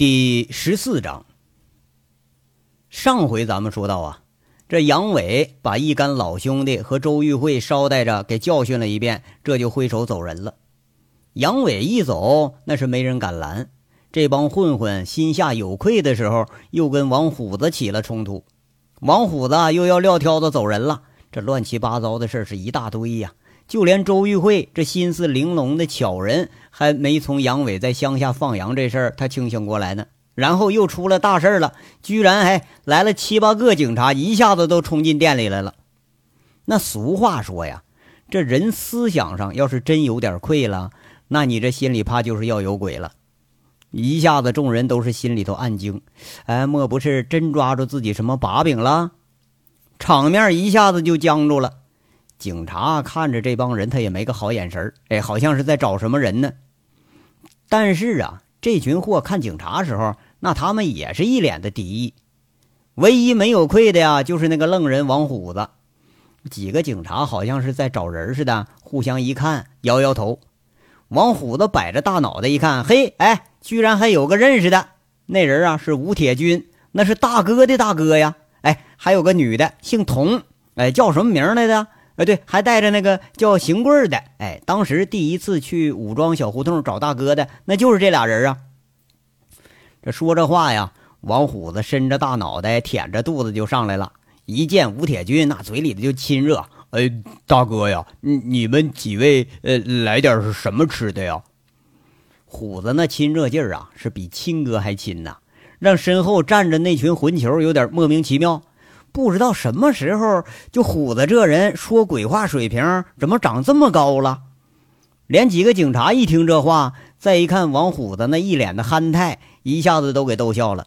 第十四章。上回咱们说到啊，这杨伟把一干老兄弟和周玉慧捎带着给教训了一遍，这就挥手走人了。杨伟一走，那是没人敢拦。这帮混混心下有愧的时候，又跟王虎子起了冲突。王虎子又要撂挑子走人了，这乱七八糟的事是一大堆呀。就连周玉慧这心思玲珑的巧人，还没从杨伟在乡下放羊这事儿他清醒过来呢。然后又出了大事了，居然还来了七八个警察，一下子都冲进店里来了。那俗话说呀，这人思想上要是真有点愧了，那你这心里怕就是要有鬼了。一下子众人都是心里头暗惊，哎，莫不是真抓住自己什么把柄了？场面一下子就僵住了。警察看着这帮人，他也没个好眼神哎，好像是在找什么人呢。但是啊，这群货看警察时候，那他们也是一脸的敌意。唯一没有愧的呀，就是那个愣人王虎子。几个警察好像是在找人似的，互相一看，摇摇头。王虎子摆着大脑袋一看，嘿，哎，居然还有个认识的。那人啊，是吴铁军，那是大哥的大哥呀。哎，还有个女的，姓童，哎，叫什么名来着？哎，对，还带着那个叫邢贵的。哎，当时第一次去武装小胡同找大哥的，那就是这俩人啊。这说这话呀，王虎子伸着大脑袋，舔着肚子就上来了。一见吴铁军，那嘴里的就亲热。哎，大哥呀，你你们几位呃，来点是什么吃的呀？虎子那亲热劲儿啊，是比亲哥还亲呐，让身后站着那群混球有点莫名其妙。不知道什么时候，就虎子这人说鬼话水平怎么长这么高了？连几个警察一听这话，再一看王虎子那一脸的憨态，一下子都给逗笑了。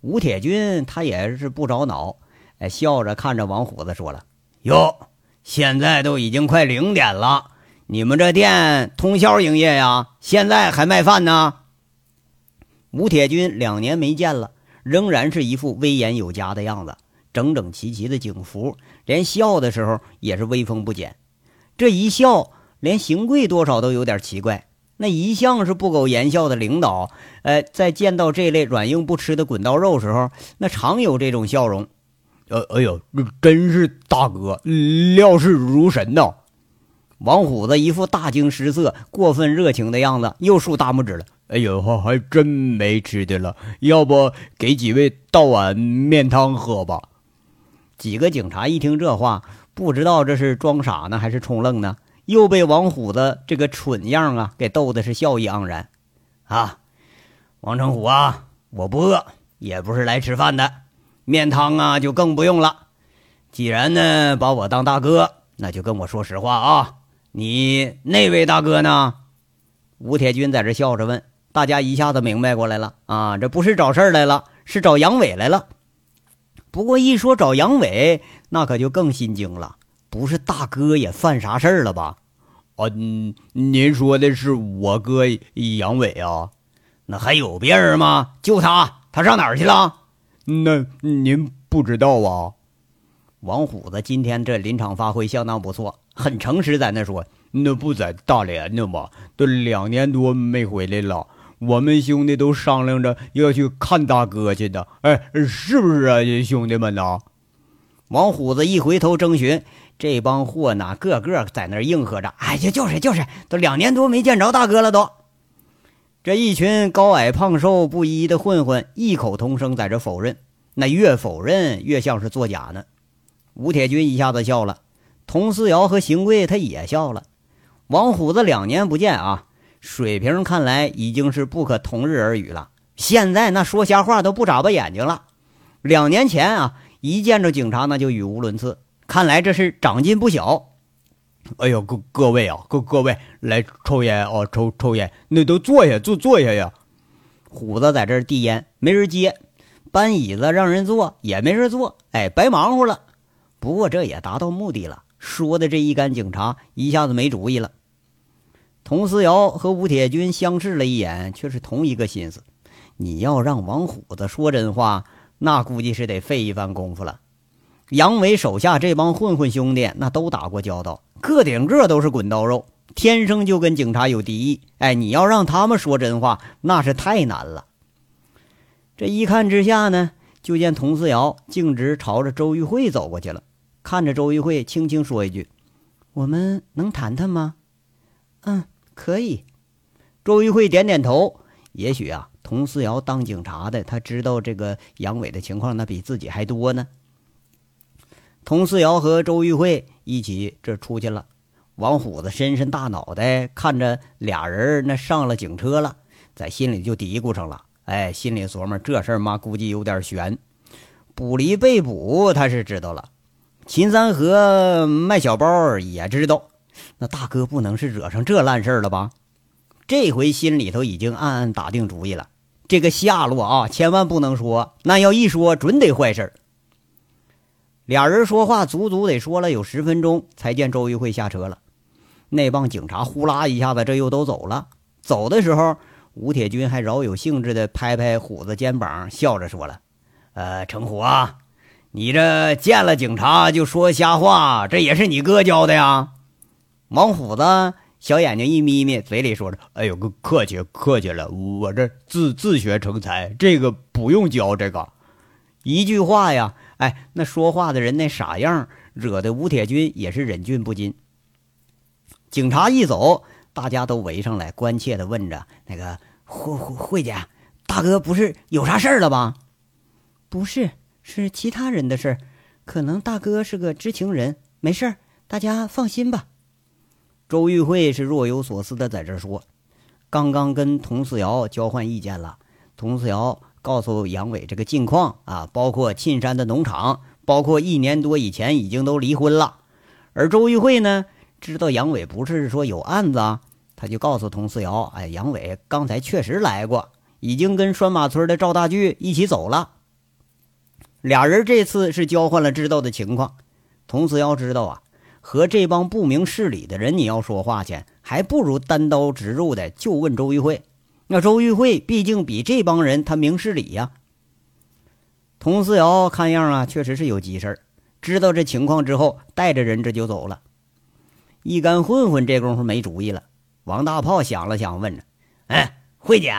吴铁军他也是不着脑，哎，笑着看着王虎子说了：“哟，现在都已经快零点了，你们这店通宵营业呀？现在还卖饭呢？”吴铁军两年没见了，仍然是一副威严有加的样子。整整齐齐的警服，连笑的时候也是威风不减。这一笑，连邢贵多少都有点奇怪。那一向是不苟言笑的领导，呃，在见到这类软硬不吃的滚刀肉时候，那常有这种笑容。呃，哎呦，真是大哥，料事如神呐！王虎子一副大惊失色、过分热情的样子，又竖大拇指了。哎呦，还真没吃的了，要不给几位倒碗面汤喝吧？几个警察一听这话，不知道这是装傻呢还是充愣呢，又被王虎子这个蠢样啊给逗的是笑意盎然。啊，王成虎啊，我不饿，也不是来吃饭的，面汤啊就更不用了。既然呢把我当大哥，那就跟我说实话啊，你那位大哥呢？吴铁军在这笑着问，大家一下子明白过来了啊，这不是找事来了，是找杨伟来了。不过一说找杨伟，那可就更心惊了。不是大哥也犯啥事儿了吧？嗯，您说的是我哥杨伟啊？那还有别人吗？就他，他上哪儿去了？那您不知道啊？王虎子今天这临场发挥相当不错，很诚实，在那说，那不在大连呢吗？都两年多没回来了。我们兄弟都商量着要去看大哥去的，哎，是不是啊，兄弟们呐？王虎子一回头征询，这帮货哪个个在那应和着：“哎呀，就是就是，都两年多没见着大哥了。”都，这一群高矮胖瘦不一的混混异口同声在这否认，那越否认越像是作假呢。吴铁军一下子笑了，佟思瑶和邢贵他也笑了。王虎子两年不见啊。水平看来已经是不可同日而语了。现在那说瞎话都不眨巴眼睛了。两年前啊，一见着警察那就语无伦次，看来这是长进不小。哎呦，各各位啊，各各位来抽烟啊，抽抽烟，那都坐下坐坐下呀。虎子在这儿递烟，没人接；搬椅子让人坐，也没人坐。哎，白忙活了。不过这也达到目的了，说的这一干警察一下子没主意了。佟思瑶和吴铁军相视了一眼，却是同一个心思。你要让王虎子说真话，那估计是得费一番功夫了。杨伟手下这帮混混兄弟，那都打过交道，个顶个都是滚刀肉，天生就跟警察有敌意。哎，你要让他们说真话，那是太难了。这一看之下呢，就见佟思瑶径直朝着周玉慧走过去了，看着周玉慧，轻轻说一句：“我们能谈谈吗？”“嗯，可以。”周玉慧点点头。也许啊，佟思瑶当警察的，他知道这个杨伟的情况，那比自己还多呢。佟思瑶和周玉慧一起这出去了。王虎子伸伸大脑袋，看着俩人那上了警车了，在心里就嘀咕上了：“哎，心里琢磨这事儿嘛，估计有点悬。捕离被捕，他是知道了；秦三河卖小包也知道。那大哥不能是惹上这烂事儿了吧？这回心里头已经暗暗打定主意了，这个下落啊，千万不能说，那要一说，准得坏事儿俩人说话足足得说了有十分钟，才见周玉慧下车了。那帮警察呼啦一下子，这又都走了。走的时候，吴铁军还饶有兴致地拍拍虎子肩膀，笑着说了：“呃，程虎啊，你这见了警察就说瞎话，这也是你哥教的呀？”王虎子小眼睛一眯眯，嘴里说着：“哎呦，客气客气了，我这自自学成才，这个不用教。这个一句话呀，哎，那说话的人那傻样，惹得吴铁军也是忍俊不禁。”警察一走，大家都围上来，关切地问着：“那个慧慧慧姐，大哥不是有啥事儿了吧？”“不是，是其他人的事儿。可能大哥是个知情人，没事儿，大家放心吧。”周玉慧是若有所思的在这说：“刚刚跟佟四瑶交换意见了，佟四瑶告诉杨伟这个近况啊，包括沁山的农场，包括一年多以前已经都离婚了，而周玉慧呢？”知道杨伟不是说有案子，啊，他就告诉佟四瑶：“哎，杨伟刚才确实来过，已经跟拴马村的赵大巨一起走了。俩人这次是交换了知道的情况。佟四瑶知道啊，和这帮不明事理的人你要说话去，还不如单刀直入的就问周玉慧。那周玉慧毕竟比这帮人他明事理呀。佟思瑶看样啊，确实是有急事儿。知道这情况之后，带着人这就走了。”一干混混这功夫没主意了。王大炮想了想，问着：“哎，慧姐，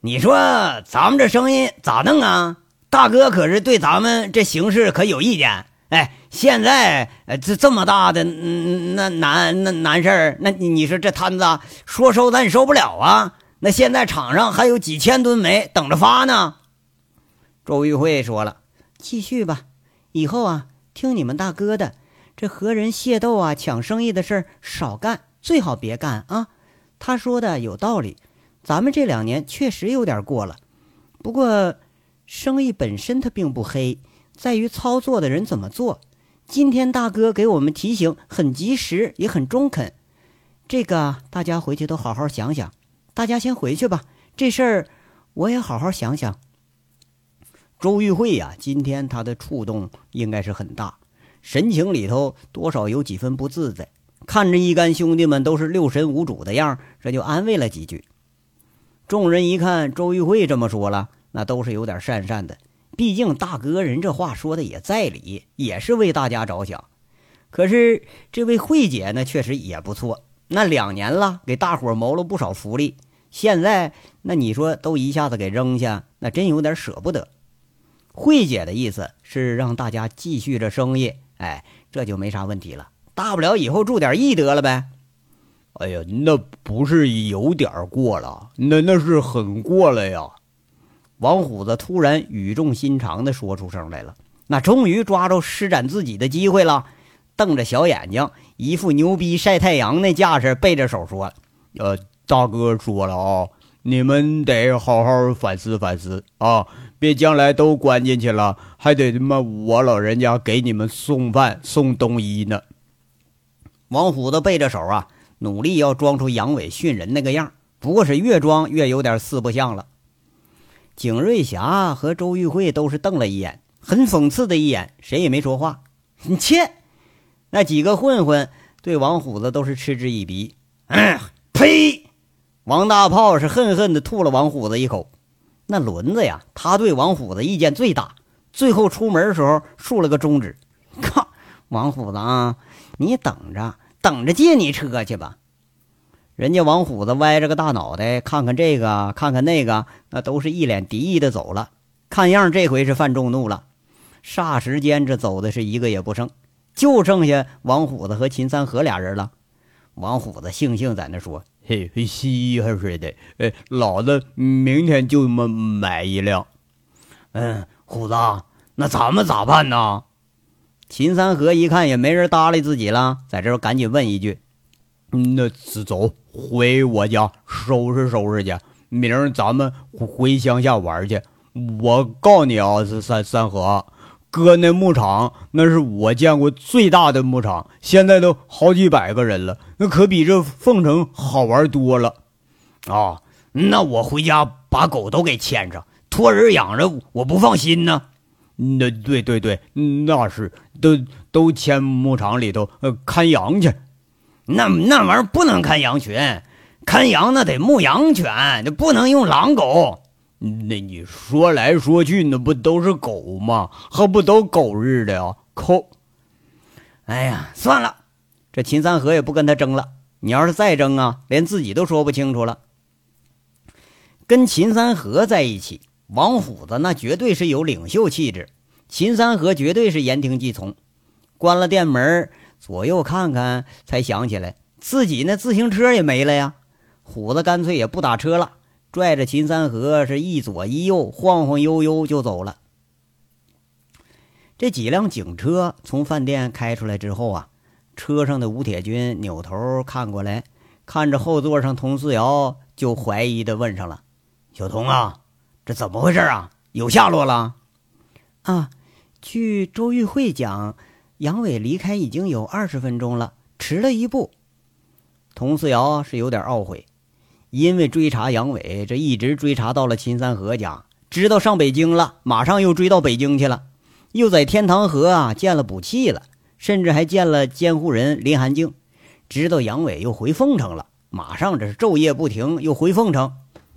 你说咱们这生意咋弄啊？大哥可是对咱们这形势可有意见。哎，现在呃这这么大的那难那难事儿，那你说这摊子说收咱也收不了啊。那现在场上还有几千吨煤等着发呢。”周玉慧说了：“继续吧，以后啊，听你们大哥的。”这和人械斗啊、抢生意的事儿少干，最好别干啊！他说的有道理，咱们这两年确实有点过了。不过，生意本身它并不黑，在于操作的人怎么做。今天大哥给我们提醒很及时，也很中肯。这个大家回去都好好想想。大家先回去吧，这事儿我也好好想想。周玉慧呀，今天他的触动应该是很大。神情里头多少有几分不自在，看着一干兄弟们都是六神无主的样这就安慰了几句。众人一看周玉慧这么说了，那都是有点讪讪的。毕竟大哥人这话说的也在理，也是为大家着想。可是这位慧姐呢，确实也不错。那两年了，给大伙谋了不少福利，现在那你说都一下子给扔下，那真有点舍不得。慧姐的意思是让大家继续这生意。哎，这就没啥问题了，大不了以后注点意得了呗。哎呀，那不是有点过了，那那是很过了呀。王虎子突然语重心长地说出声来了，那终于抓住施展自己的机会了，瞪着小眼睛，一副牛逼晒太阳那架势，背着手说：“呃，大哥说了啊，你们得好好反思反思啊。”别将来都关进去了，还得他妈我老人家给你们送饭送冬衣呢。王虎子背着手啊，努力要装出阳痿训人那个样，不过是越装越有点四不像了。景瑞霞和周玉慧都是瞪了一眼，很讽刺的一眼，谁也没说话。你 切！那几个混混对王虎子都是嗤之以鼻。嗯，呸！王大炮是恨恨的吐了王虎子一口。那轮子呀，他对王虎子意见最大。最后出门的时候竖了个中指。靠，王虎子啊，你等着，等着借你车去吧。人家王虎子歪着个大脑袋，看看这个，看看那个，那都是一脸敌意的走了。看样这回是犯众怒了。霎时间，这走的是一个也不剩，就剩下王虎子和秦三河俩人了。王虎子悻悻在那说：“嘿，稀罕似的，哎，老子明天就买买一辆。”嗯，虎子，那咱们咋办呢？秦三河一看也没人搭理自己了，在这赶紧问一句：“那走回我家收拾收拾去，明儿咱们回乡下玩去。我告诉你啊，三三河哥，那牧场那是我见过最大的牧场，现在都好几百个人了，那可比这凤城好玩多了。啊，那我回家把狗都给牵上，托人养着，我不放心呢。那对对对，那是都都牵牧场里头呃看羊去。”那那玩意儿不能看羊群，看羊那得牧羊犬，那不能用狼狗。那你说来说去，那不都是狗吗？还不都狗日的呀？抠！哎呀，算了，这秦三河也不跟他争了。你要是再争啊，连自己都说不清楚了。跟秦三河在一起，王虎子那绝对是有领袖气质，秦三河绝对是言听计从。关了店门。左右看看，才想起来自己那自行车也没了呀。虎子干脆也不打车了，拽着秦三河是一左一右晃晃悠悠就走了。这几辆警车从饭店开出来之后啊，车上的吴铁军扭头看过来，看着后座上佟四瑶，就怀疑的问上了：“小童啊，这怎么回事啊？有下落了？”啊，据周玉慧讲。杨伟离开已经有二十分钟了，迟了一步。佟四瑶是有点懊悔，因为追查杨伟，这一直追查到了秦三河家，知道上北京了，马上又追到北京去了，又在天堂河啊见了补气了，甚至还见了监护人林寒静，知道杨伟又回凤城了，马上这是昼夜不停又回凤城。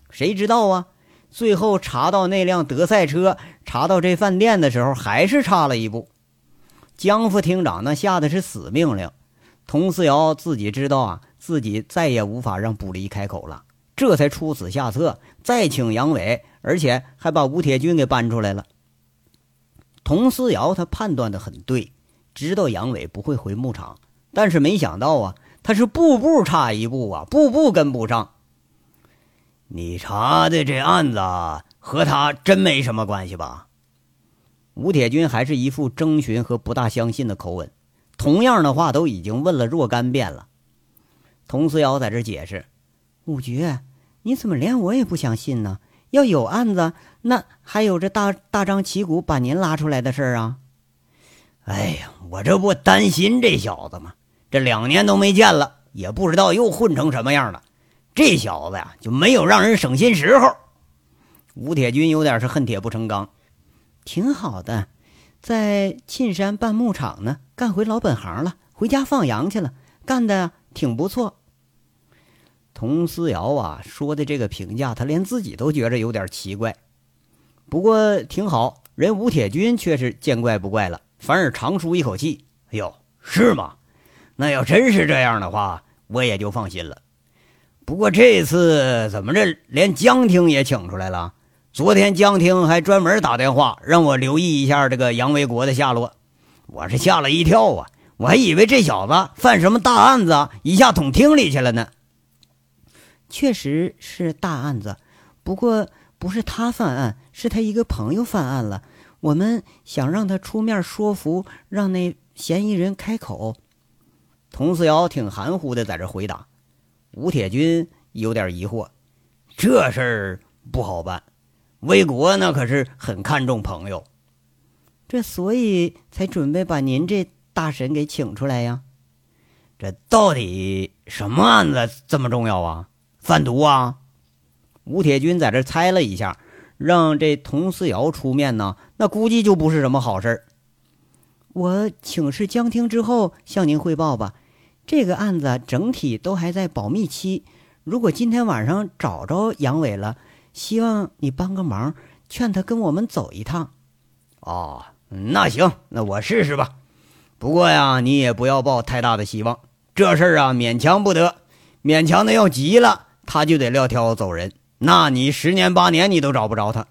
谁知道啊？最后查到那辆德赛车，查到这饭店的时候，还是差了一步。江副厅长那下的是死命令，佟四瑶自己知道啊，自己再也无法让卜离开口了，这才出此下策，再请杨伟，而且还把吴铁军给搬出来了。佟四瑶他判断的很对，知道杨伟不会回牧场，但是没想到啊，他是步步差一步啊，步步跟不上。你查的这案子和他真没什么关系吧？吴铁军还是一副征询和不大相信的口吻，同样的话都已经问了若干遍了。佟思瑶在这解释：“五绝，你怎么连我也不相信呢？要有案子，那还有这大大张旗鼓把您拉出来的事儿啊？”哎呀，我这不担心这小子吗？这两年都没见了，也不知道又混成什么样了。这小子呀，就没有让人省心时候。吴铁军有点是恨铁不成钢。挺好的，在沁山办牧场呢，干回老本行了，回家放羊去了，干的挺不错。佟思瑶啊说的这个评价，他连自己都觉着有点奇怪。不过挺好，人吴铁军却是见怪不怪了，反而长舒一口气。哎呦，是吗？那要真是这样的话，我也就放心了。不过这次怎么着，连江厅也请出来了？昨天江厅还专门打电话让我留意一下这个杨维国的下落，我是吓了一跳啊！我还以为这小子犯什么大案子，一下捅厅里去了呢。确实是大案子，不过不是他犯案，是他一个朋友犯案了。我们想让他出面说服，让那嫌疑人开口。佟思瑶挺含糊的在这回答，吴铁军有点疑惑，这事儿不好办。魏国那可是很看重朋友，这所以才准备把您这大神给请出来呀。这到底什么案子这么重要啊？贩毒啊？吴铁军在这猜了一下，让这佟思瑶出面呢，那估计就不是什么好事儿我请示江厅之后向您汇报吧。这个案子整体都还在保密期，如果今天晚上找着杨伟了。希望你帮个忙，劝他跟我们走一趟。哦，那行，那我试试吧。不过呀，你也不要抱太大的希望，这事儿啊，勉强不得。勉强的要急了，他就得撂挑子走人。那你十年八年你都找不着他。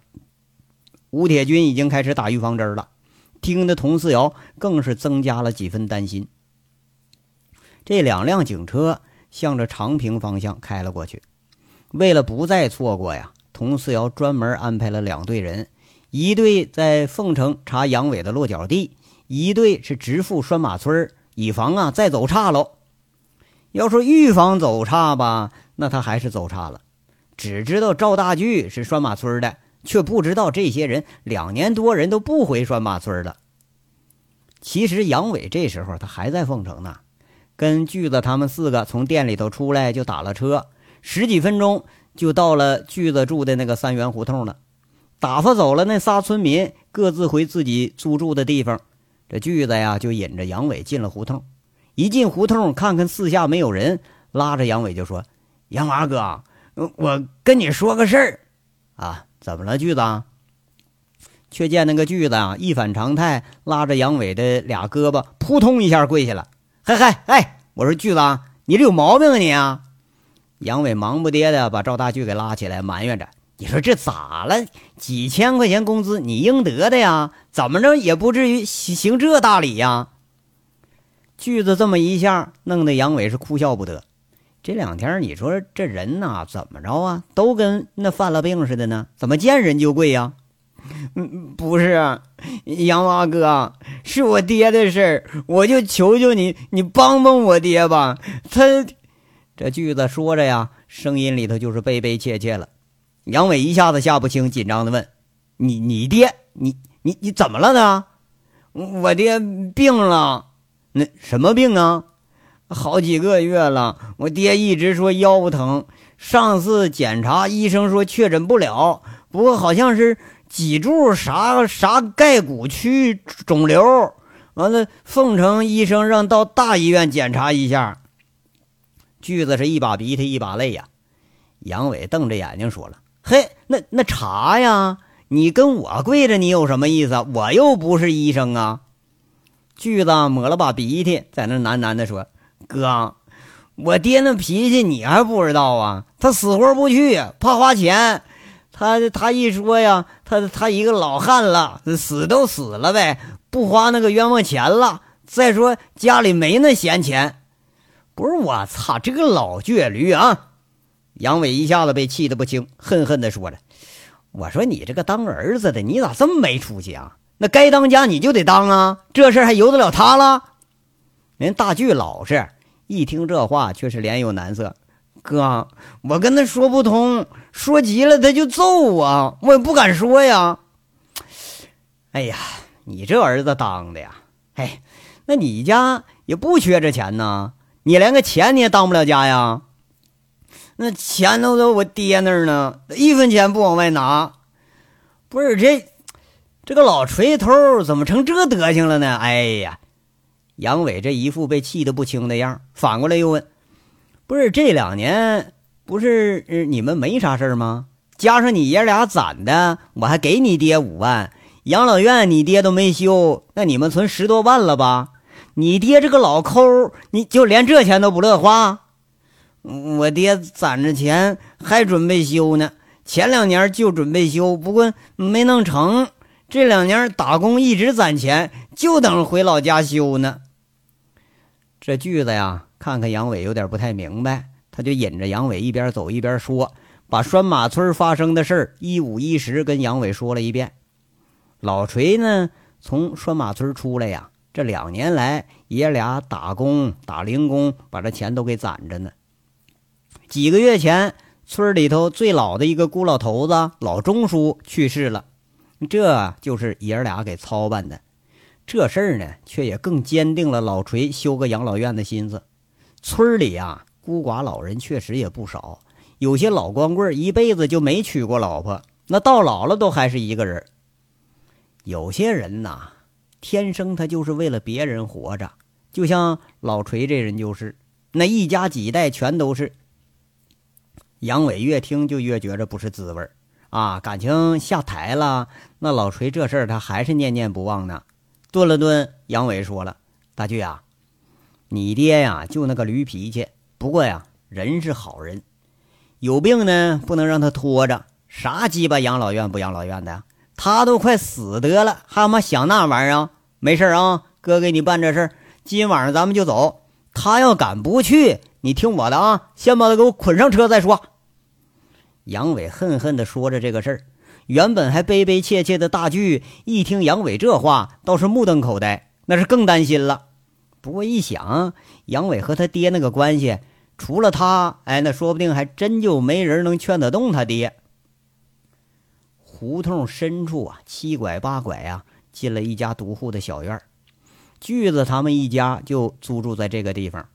吴铁军已经开始打预防针了，听得佟四瑶更是增加了几分担心。这两辆警车向着长平方向开了过去。为了不再错过呀，佟四瑶专门安排了两队人，一队在凤城查杨伟的落脚地，一队是直赴拴马村，以防啊再走岔喽。要说预防走岔吧，那他还是走岔了。只知道赵大巨是拴马村的，却不知道这些人两年多人都不回拴马村了。其实杨伟这时候他还在凤城呢，跟锯子他们四个从店里头出来就打了车，十几分钟就到了锯子住的那个三元胡同了。打发走了那仨村民，各自回自己租住的地方。这锯子呀就引着杨伟进了胡同。一进胡同，看看四下没有人，拉着杨伟就说：“杨娃哥。”我跟你说个事儿，啊，怎么了，锯子？却见那个锯子啊，一反常态，拉着杨伟的俩胳膊，扑通一下跪下了。嗨嗨，哎，我说锯子，你这有毛病啊你啊！杨伟忙不迭的把赵大巨给拉起来，埋怨着：“你说这咋了？几千块钱工资，你应得的呀，怎么着也不至于行这大礼呀？”锯子这么一下，弄得杨伟是哭笑不得。这两天你说这人呐怎么着啊？都跟那犯了病似的呢？怎么见人就跪呀？嗯，不是，杨娃哥，是我爹的事儿，我就求求你，你帮帮我爹吧。他这句子说着呀，声音里头就是悲悲切切了。杨伟一下子下不清，紧张的问：“你你爹，你你你怎么了呢？”我爹病了，那什么病啊？好几个月了，我爹一直说腰疼。上次检查，医生说确诊不了，不过好像是脊柱啥啥钙骨区肿瘤。完了，凤城医生让到大医院检查一下。句子是一把鼻涕一把泪呀。杨伟瞪着眼睛说了：“嘿，那那查呀？你跟我跪着，你有什么意思？我又不是医生啊。”句子抹了把鼻涕，在那喃喃地说。哥，我爹那脾气你还不知道啊？他死活不去，怕花钱。他他一说呀，他他一个老汉了，死都死了呗，不花那个冤枉钱了。再说家里没那闲钱。不是我操，这个老倔驴啊！杨伟一下子被气得不轻，恨恨地说了：“我说你这个当儿子的，你咋这么没出息啊？那该当家你就得当啊，这事还由得了他了？人大巨老实。”一听这话，却是脸有难色。哥，我跟他说不通，说急了他就揍我，我也不敢说呀。哎呀，你这儿子当的呀！哎，那你家也不缺这钱呐？你连个钱你也当不了家呀？那钱都在我爹那儿呢，一分钱不往外拿。不是这，这个老锤头怎么成这德行了呢？哎呀！杨伟这一副被气得不轻的样，反过来又问：“不是这两年不是你们没啥事儿吗？加上你爷俩攒的，我还给你爹五万。养老院你爹都没修，那你们存十多万了吧？你爹这个老抠，你就连这钱都不乐花？我爹攒着钱还准备修呢，前两年就准备修，不过没弄成。这两年打工一直攒钱，就等回老家修呢。”这句子呀，看看杨伟有点不太明白，他就引着杨伟一边走一边说，把拴马村发生的事儿一五一十跟杨伟说了一遍。老锤呢，从拴马村出来呀，这两年来爷俩打工打零工，把这钱都给攒着呢。几个月前，村里头最老的一个孤老头子老钟叔去世了，这就是爷俩给操办的。这事儿呢，却也更坚定了老锤修个养老院的心思。村里啊，孤寡老人确实也不少，有些老光棍一辈子就没娶过老婆，那到老了都还是一个人。有些人呐，天生他就是为了别人活着，就像老锤这人就是，那一家几代全都是。杨伟越听就越觉着不是滋味啊，感情下台了，那老锤这事儿他还是念念不忘呢。顿了顿，杨伟说了：“大巨啊，你爹呀就那个驴脾气，不过呀人是好人，有病呢不能让他拖着。啥鸡巴养老院不养老院的？他都快死得了，还他妈想那玩意儿？没事啊，哥给你办这事儿。今晚上咱们就走。他要敢不去，你听我的啊，先把他给我捆上车再说。杨伟恨恨地说着这个事儿，原本还悲悲切切的大巨一听杨伟这话，倒是目瞪口呆，那是更担心了。不过一想，杨伟和他爹那个关系，除了他，哎，那说不定还真就没人能劝得动他爹。胡同深处啊，七拐八拐啊，进了一家独户的小院锯子他们一家就租住在这个地方。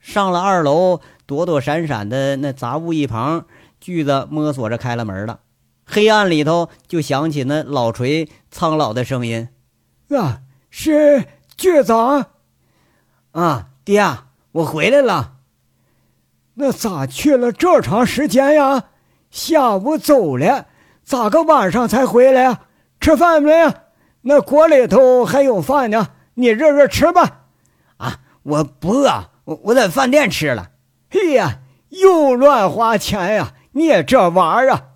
上了二楼，躲躲闪闪的那杂物一旁，锯子摸索着开了门了。黑暗里头就响起那老锤苍老的声音：“啊，是锯子啊，爹，我回来了。那咋去了这长时间呀？下午走了。”咋个晚上才回来啊？吃饭没啊？那锅里头还有饭呢，你热热吃吧。啊，我不饿，我我在饭店吃了。嘿呀，又乱花钱呀！你也这玩意儿，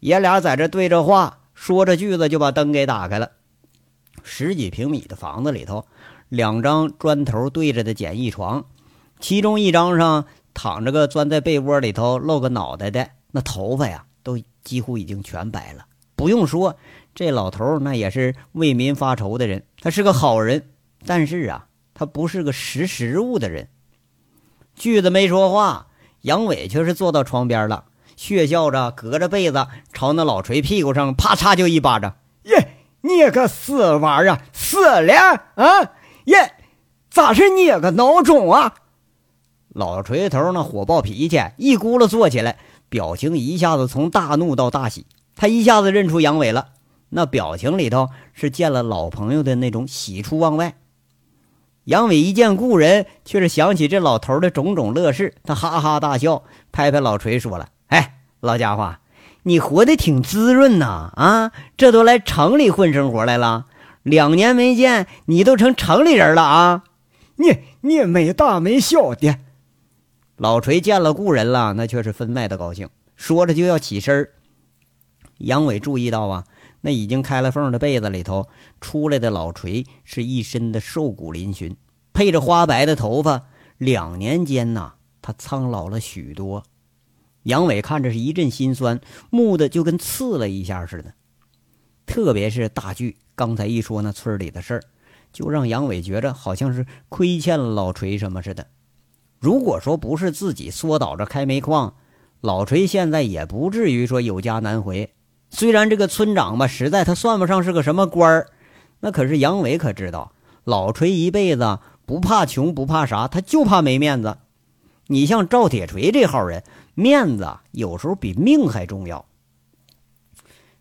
爷俩在这对着话，说着句子就把灯给打开了。十几平米的房子里头，两张砖头对着的简易床，其中一张上躺着个钻在被窝里头露个脑袋的，那头发呀。都几乎已经全白了。不用说，这老头那也是为民发愁的人，他是个好人。但是啊，他不是个识时务的人。锯子没说话，杨伟却是坐到床边了，血笑着隔着被子朝那老锤屁股上啪嚓就一巴掌。耶，你个死娃啊，死了啊！耶，咋是你个孬种啊？老锤头那火爆脾气一咕噜坐起来。表情一下子从大怒到大喜，他一下子认出杨伟了，那表情里头是见了老朋友的那种喜出望外。杨伟一见故人，却是想起这老头的种种乐事，他哈哈大笑，拍拍老锤说了：“哎，老家伙，你活得挺滋润呐！啊，这都来城里混生活来了，两年没见，你都成城里人了啊！你你没大没小的。”老锤见了故人了，那却是分外的高兴，说着就要起身杨伟注意到啊，那已经开了缝的被子里头出来的老锤是一身的瘦骨嶙峋，配着花白的头发，两年间呐，他苍老了许多。杨伟看着是一阵心酸，木的就跟刺了一下似的。特别是大巨刚才一说那村里的事儿，就让杨伟觉着好像是亏欠了老锤什么似的。如果说不是自己缩倒着开煤矿，老锤现在也不至于说有家难回。虽然这个村长吧，实在他算不上是个什么官儿，那可是杨伟可知道，老锤一辈子不怕穷不怕啥，他就怕没面子。你像赵铁锤这号人，面子有时候比命还重要。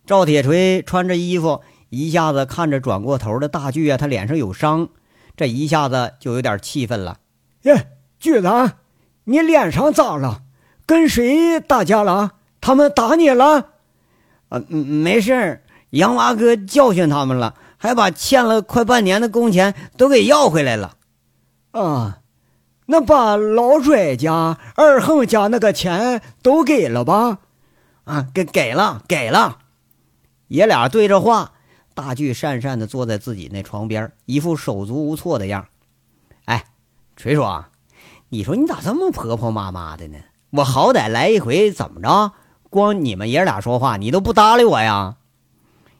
赵铁锤穿着衣服，一下子看着转过头的大巨啊，他脸上有伤，这一下子就有点气愤了。耶！巨子，你脸上咋了？跟谁打架了？他们打你了？啊，没事儿，杨娃哥教训他们了，还把欠了快半年的工钱都给要回来了。啊，那把老拽家、二横家那个钱都给了吧？啊，给给了，给了。爷俩对着话，大巨讪讪的坐在自己那床边，一副手足无措的样。哎，锤叔啊。你说你咋这么婆婆妈妈的呢？我好歹来一回，怎么着？光你们爷俩说话，你都不搭理我呀？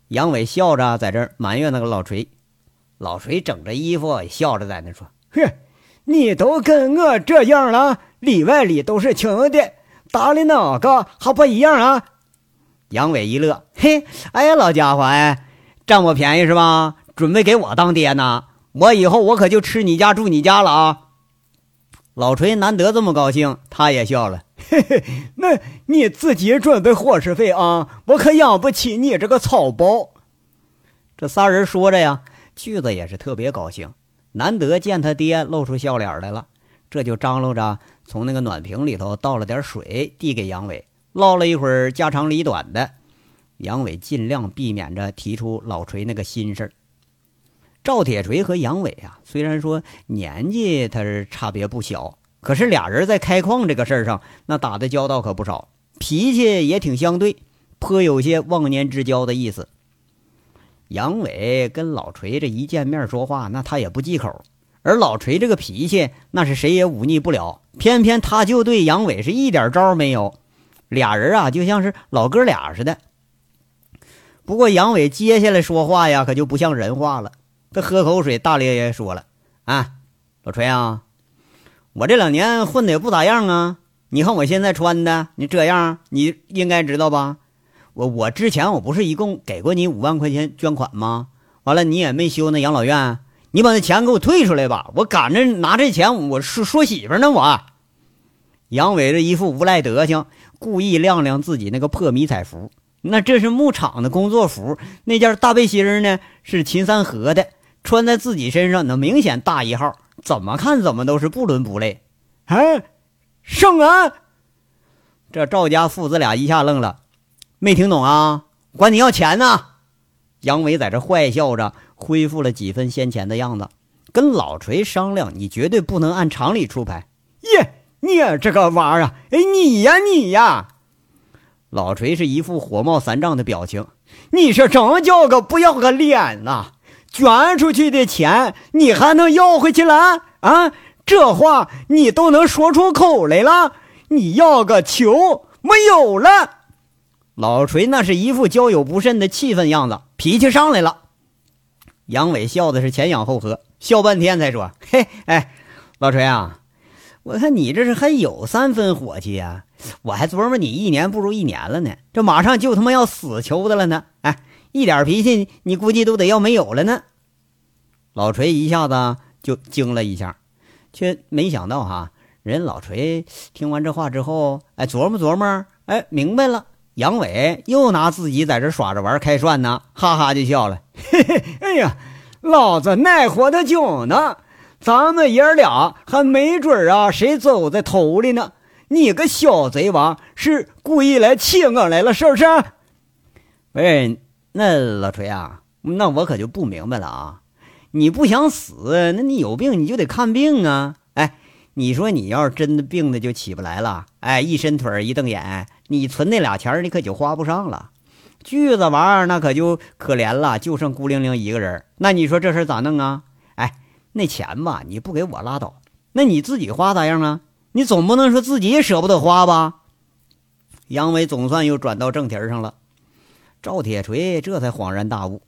杨伟笑着在这埋怨那个老锤，老锤整着衣服笑着在那说：“哼，你都跟我这样了，里外里都是亲的，搭理哪个还不一样啊？”杨伟一乐，嘿，哎呀，老家伙，哎，占我便宜是吧？准备给我当爹呢？我以后我可就吃你家住你家了啊！老锤难得这么高兴，他也笑了。嘿嘿，那你自己准备伙食费啊！我可养不起你这个草包。这仨人说着呀，锯子也是特别高兴，难得见他爹露出笑脸来了，这就张罗着从那个暖瓶里头倒了点水，递给杨伟，唠了一会儿家长里短的。杨伟尽量避免着提出老锤那个心事儿。赵铁锤和杨伟啊，虽然说年纪他是差别不小，可是俩人在开矿这个事儿上，那打的交道可不少，脾气也挺相对，颇有些忘年之交的意思。杨伟跟老锤这一见面说话，那他也不忌口，而老锤这个脾气，那是谁也忤逆不了，偏偏他就对杨伟是一点招没有。俩人啊，就像是老哥俩似的。不过杨伟接下来说话呀，可就不像人话了。他喝口水，大咧咧说了：“啊，老锤啊，我这两年混的也不咋样啊。你看我现在穿的，你这样，你应该知道吧？我我之前我不是一共给过你五万块钱捐款吗？完了你也没修那养老院，你把那钱给我退出来吧。我赶着拿这钱，我说说媳妇呢。我杨伟这一副无赖德行，故意晾晾自己那个破迷彩服。那这是牧场的工作服，那件大背心呢是秦三河的。”穿在自己身上，那明显大一号，怎么看怎么都是不伦不类。哎，圣安，这赵家父子俩一下愣了，没听懂啊？管你要钱呢？杨伟在这坏笑着，恢复了几分先前的样子，跟老锤商量，你绝对不能按常理出牌。耶，你这个娃啊，哎，你呀你呀！老锤是一副火冒三丈的表情，你说怎么叫个不要个脸呐？捐出去的钱，你还能要回去了啊？这话你都能说出口来了，你要个球没有了。老锤那是一副交友不慎的气愤样子，脾气上来了。杨伟笑的是前仰后合，笑半天才说：“嘿，哎，老锤啊，我看你这是还有三分火气呀，我还琢磨你一年不如一年了呢，这马上就他妈要死球的了呢，”一点脾气，你估计都得要没有了呢。老锤一下子就惊了一下，却没想到哈，人老锤听完这话之后，哎，琢磨琢磨，哎，明白了。杨伟又拿自己在这耍着玩开涮呢，哈哈就笑了。嘿嘿，哎呀，老子耐活的久呢，咱们爷俩还没准啊，谁走在头里呢？你个小贼王，是故意来气我来了，是不是？喂。那老锤啊，那我可就不明白了啊！你不想死，那你有病你就得看病啊！哎，你说你要是真的病的就起不来了，哎，一伸腿一瞪眼，你存那俩钱你可就花不上了。锯子玩那可就可怜了，就剩孤零零一个人。那你说这事咋弄啊？哎，那钱吧，你不给我拉倒，那你自己花咋样啊？你总不能说自己也舍不得花吧？杨伟总算又转到正题上了。赵铁锤这才恍然大悟，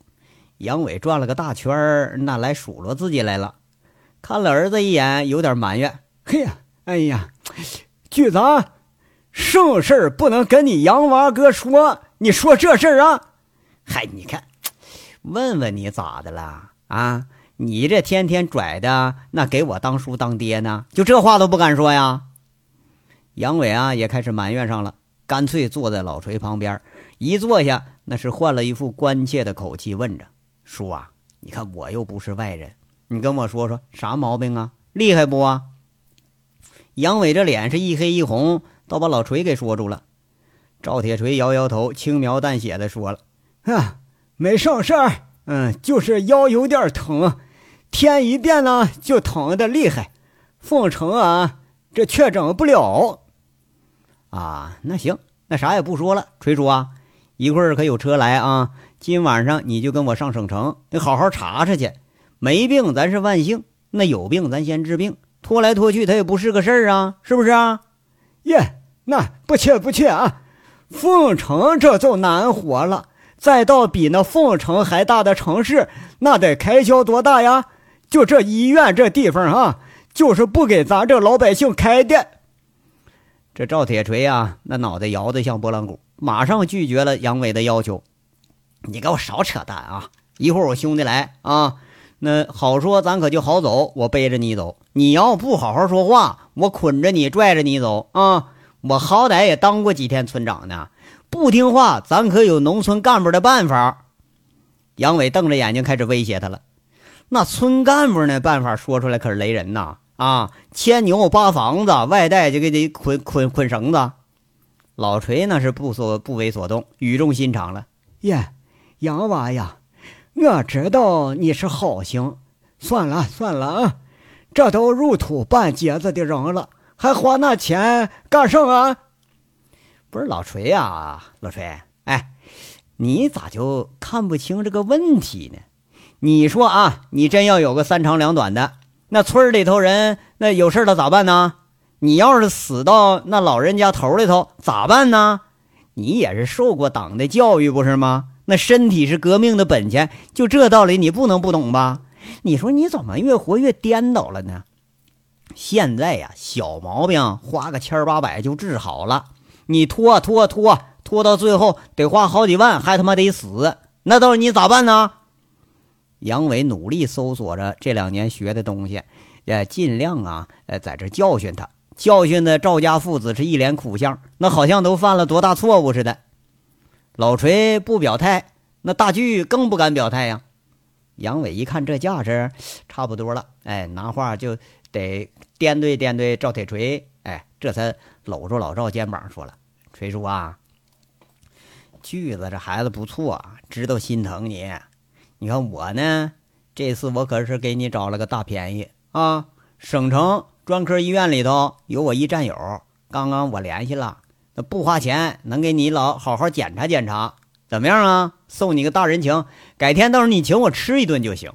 杨伟转了个大圈儿，那来数落自己来了。看了儿子一眼，有点埋怨：“嘿呀，哎呀，巨子，什事儿不能跟你杨娃哥说？你说这事儿啊？嗨，你看，问问你咋的了啊？你这天天拽的，那给我当叔当爹呢？就这话都不敢说呀？”杨伟啊，也开始埋怨上了，干脆坐在老锤旁边，一坐下。那是换了一副关切的口气问着：“叔啊，你看我又不是外人，你跟我说说啥毛病啊？厉害不啊？”杨伟这脸是一黑一红，倒把老锤给说住了。赵铁锤摇摇头，轻描淡写的说了：“啊，没什事儿，嗯，就是腰有点疼，天一变呢就疼的厉害。封城啊，这确诊不了。啊，那行，那啥也不说了，锤叔啊。”一会儿可有车来啊！今晚上你就跟我上省城，你好好查查去。没病咱是万幸，那有病咱先治病。拖来拖去，它也不是个事儿啊，是不是啊？耶，那不去不去啊！凤城这就难活了，再到比那凤城还大的城市，那得开销多大呀？就这医院这地方啊，就是不给咱这老百姓开的。这赵铁锤啊，那脑袋摇得像拨浪鼓。马上拒绝了杨伟的要求，你给我少扯淡啊！一会儿我兄弟来啊，那好说，咱可就好走。我背着你走，你要不好好说话，我捆着你拽着你走啊！我好歹也当过几天村长呢，不听话，咱可有农村干部的办法。杨伟瞪着眼睛开始威胁他了。那村干部那办法说出来可是雷人呐！啊，牵牛扒房子，外带就给你捆捆捆绳子。老锤那是不所不为所动，语重心长了。耶，杨娃呀，我知道你是好心，算了算了啊，这都入土半截子的人了，还花那钱干什么？不是老锤呀，老锤，哎，你咋就看不清这个问题呢？你说啊，你真要有个三长两短的，那村里头人那有事了咋办呢？你要是死到那老人家头里头咋办呢？你也是受过党的教育不是吗？那身体是革命的本钱，就这道理你不能不懂吧？你说你怎么越活越颠倒了呢？现在呀，小毛病花个千八百就治好了，你拖拖拖拖到最后得花好几万，还他妈得死，那到时候你咋办呢？杨伟努力搜索着这两年学的东西，呃，尽量啊，呃，在这教训他，教训的赵家父子是一脸苦相，那好像都犯了多大错误似的。老锤不表态，那大巨更不敢表态呀。杨伟一看这架势，差不多了，哎，拿话就得掂对掂对赵铁锤，哎，这才搂住老赵肩膀说了：“锤叔啊，巨子这孩子不错，知道心疼你。你看我呢，这次我可是给你找了个大便宜啊！省城专科医院里头有我一战友，刚刚我联系了，那不花钱能给你老好好检查检查，怎么样啊？送你个大人情，改天到时候你请我吃一顿就行。”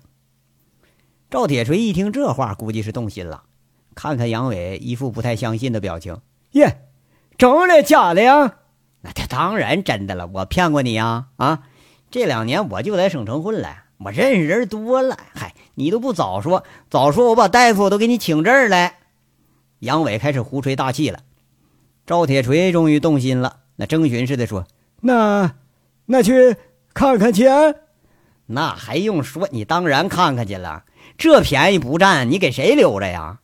赵铁锤一听这话，估计是动心了，看看杨伟一副不太相信的表情，耶，真的假的呀？那他当然真的了，我骗过你呀？啊，这两年我就在省城混了，我认识人多了。嗨，你都不早说，早说我把大夫都给你请这儿来。杨伟开始胡吹大气了。赵铁锤终于动心了，那征询似的说：“那，那去看看去？那还用说？你当然看看去了。这便宜不占，你给谁留着呀？”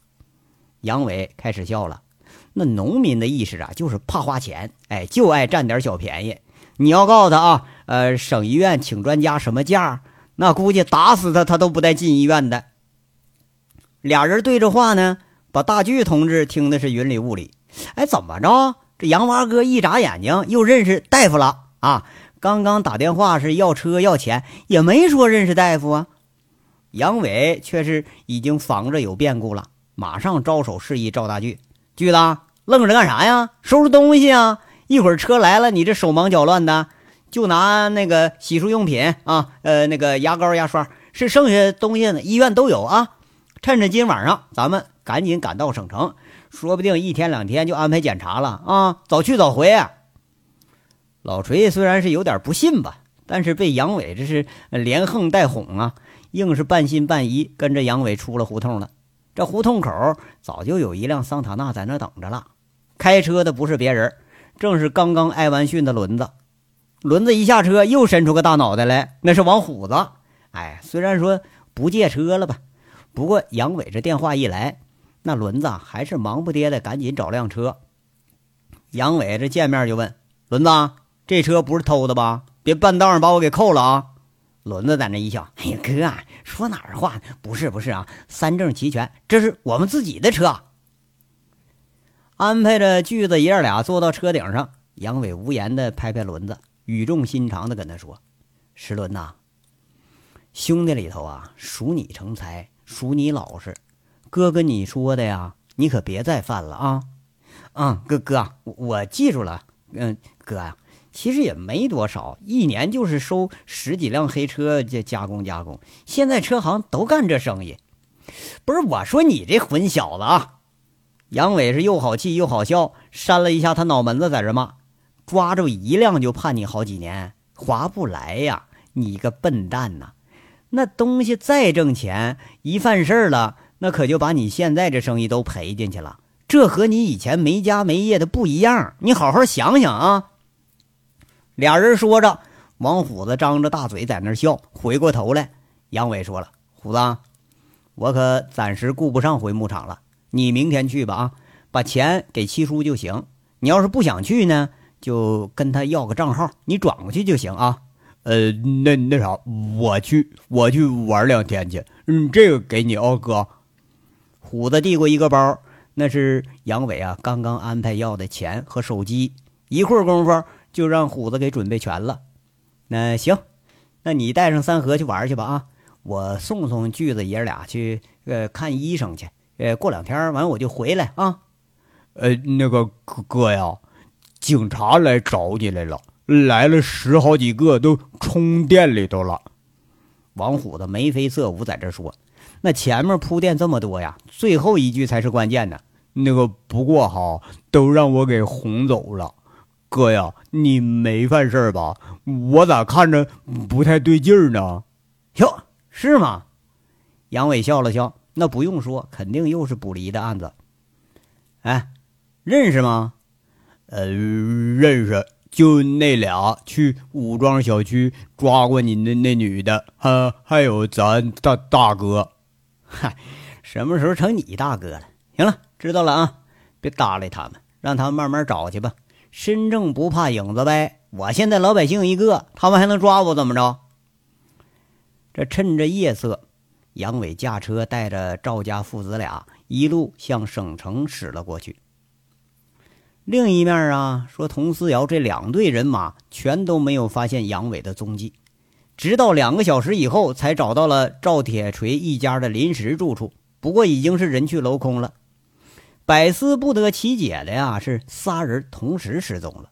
杨伟开始笑了。那农民的意识啊，就是怕花钱，哎，就爱占点小便宜。你要告诉他啊，呃，省医院请专家什么价，那估计打死他他都不带进医院的。俩人对着话呢，把大巨同志听的是云里雾里。哎，怎么着？这杨娃哥一眨眼睛又认识大夫了啊？刚刚打电话是要车要钱，也没说认识大夫啊。杨伟却是已经防着有变故了，马上招手示意赵大巨。巨子，愣着干啥呀？收拾东西啊！一会儿车来了，你这手忙脚乱的，就拿那个洗漱用品啊，呃，那个牙膏、牙刷，是剩下东西呢，医院都有啊。趁着今晚上，咱们赶紧赶到省城，说不定一天两天就安排检查了啊！早去早回。老锤虽然是有点不信吧，但是被杨伟这是连横带哄啊，硬是半信半疑，跟着杨伟出了胡同了。这胡同口早就有一辆桑塔纳在那等着了，开车的不是别人，正是刚刚挨完训的轮子。轮子一下车，又伸出个大脑袋来，那是王虎子。哎，虽然说不借车了吧，不过杨伟这电话一来，那轮子还是忙不迭的赶紧找辆车。杨伟这见面就问轮子：“这车不是偷的吧？别半道上把我给扣了啊！”轮子在那一笑：“哎呀，哥，说哪儿话呢？不是，不是啊，三证齐全，这是我们自己的车。”安排着锯子爷俩坐到车顶上，杨伟无言的拍拍轮子，语重心长的跟他说：“石伦呐，兄弟里头啊，属你成才，属你老实。哥跟你说的呀，你可别再犯了啊！嗯，哥哥，我我记住了。嗯，哥呀。”其实也没多少，一年就是收十几辆黑车，这加工加工。现在车行都干这生意，不是我说你这混小子啊！杨伟是又好气又好笑，扇了一下他脑门子，在这骂：“抓住一辆就判你好几年，划不来呀！你个笨蛋呐！那东西再挣钱，一犯事儿了，那可就把你现在这生意都赔进去了。这和你以前没家没业的不一样，你好好想想啊！”俩人说着，王虎子张着大嘴在那笑。回过头来，杨伟说了：“虎子，我可暂时顾不上回牧场了，你明天去吧。啊，把钱给七叔就行。你要是不想去呢，就跟他要个账号，你转过去就行啊。呃，那那啥，我去，我去玩两天去。嗯，这个给你哦，哥。”虎子递过一个包，那是杨伟啊刚刚安排要的钱和手机。一会儿功夫。就让虎子给准备全了，那行，那你带上三河去玩去吧啊！我送送锯子爷俩去，呃，看医生去。呃，过两天完我就回来啊。呃，那个哥哥呀，警察来找你来了，来了十好几个，都冲店里头了。王虎子眉飞色舞在这说，那前面铺垫这么多呀，最后一句才是关键的。那个不过哈，都让我给轰走了。哥呀，你没犯事吧？我咋看着不太对劲儿呢？哟，是吗？杨伟笑了笑，那不用说，肯定又是捕离的案子。哎，认识吗？呃，认识，就那俩去武装小区抓过你的那女的，还还有咱大大哥。嗨，什么时候成你大哥了？行了。知道了啊，别搭理他们，让他们慢慢找去吧。身正不怕影子歪，我现在老百姓一个，他们还能抓我怎么着？这趁着夜色，杨伟驾车带着赵家父子俩一路向省城驶了过去。另一面啊，说佟思瑶这两队人马全都没有发现杨伟的踪迹，直到两个小时以后才找到了赵铁锤一家的临时住处，不过已经是人去楼空了。百思不得其解的呀，是仨人同时失踪了。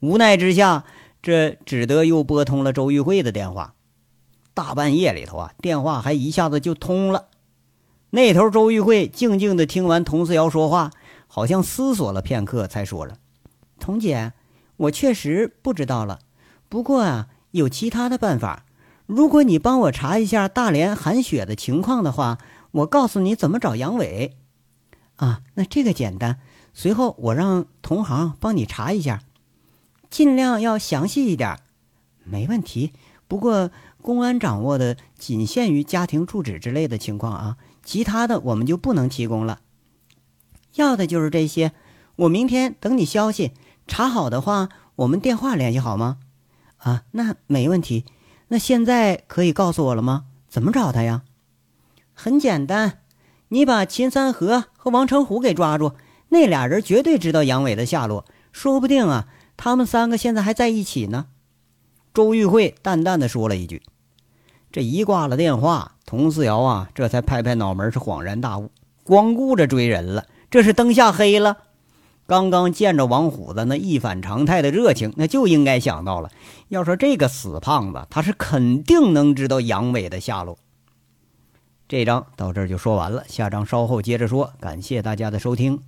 无奈之下，这只得又拨通了周玉慧的电话。大半夜里头啊，电话还一下子就通了。那头周玉慧静静的听完佟思瑶说话，好像思索了片刻，才说了：“童姐，我确实不知道了。不过啊，有其他的办法。如果你帮我查一下大连韩雪的情况的话，我告诉你怎么找杨伟。”啊，那这个简单。随后我让同行帮你查一下，尽量要详细一点。没问题。不过公安掌握的仅限于家庭住址之类的情况啊，其他的我们就不能提供了。要的就是这些。我明天等你消息，查好的话，我们电话联系好吗？啊，那没问题。那现在可以告诉我了吗？怎么找他呀？很简单。你把秦三河和王成虎给抓住，那俩人绝对知道杨伟的下落，说不定啊，他们三个现在还在一起呢。周玉慧淡淡的说了一句。这一挂了电话，佟思瑶啊，这才拍拍脑门，是恍然大悟，光顾着追人了，这是灯下黑了。刚刚见着王虎子那一反常态的热情，那就应该想到了，要说这个死胖子，他是肯定能知道杨伟的下落。这章到这儿就说完了，下章稍后接着说。感谢大家的收听。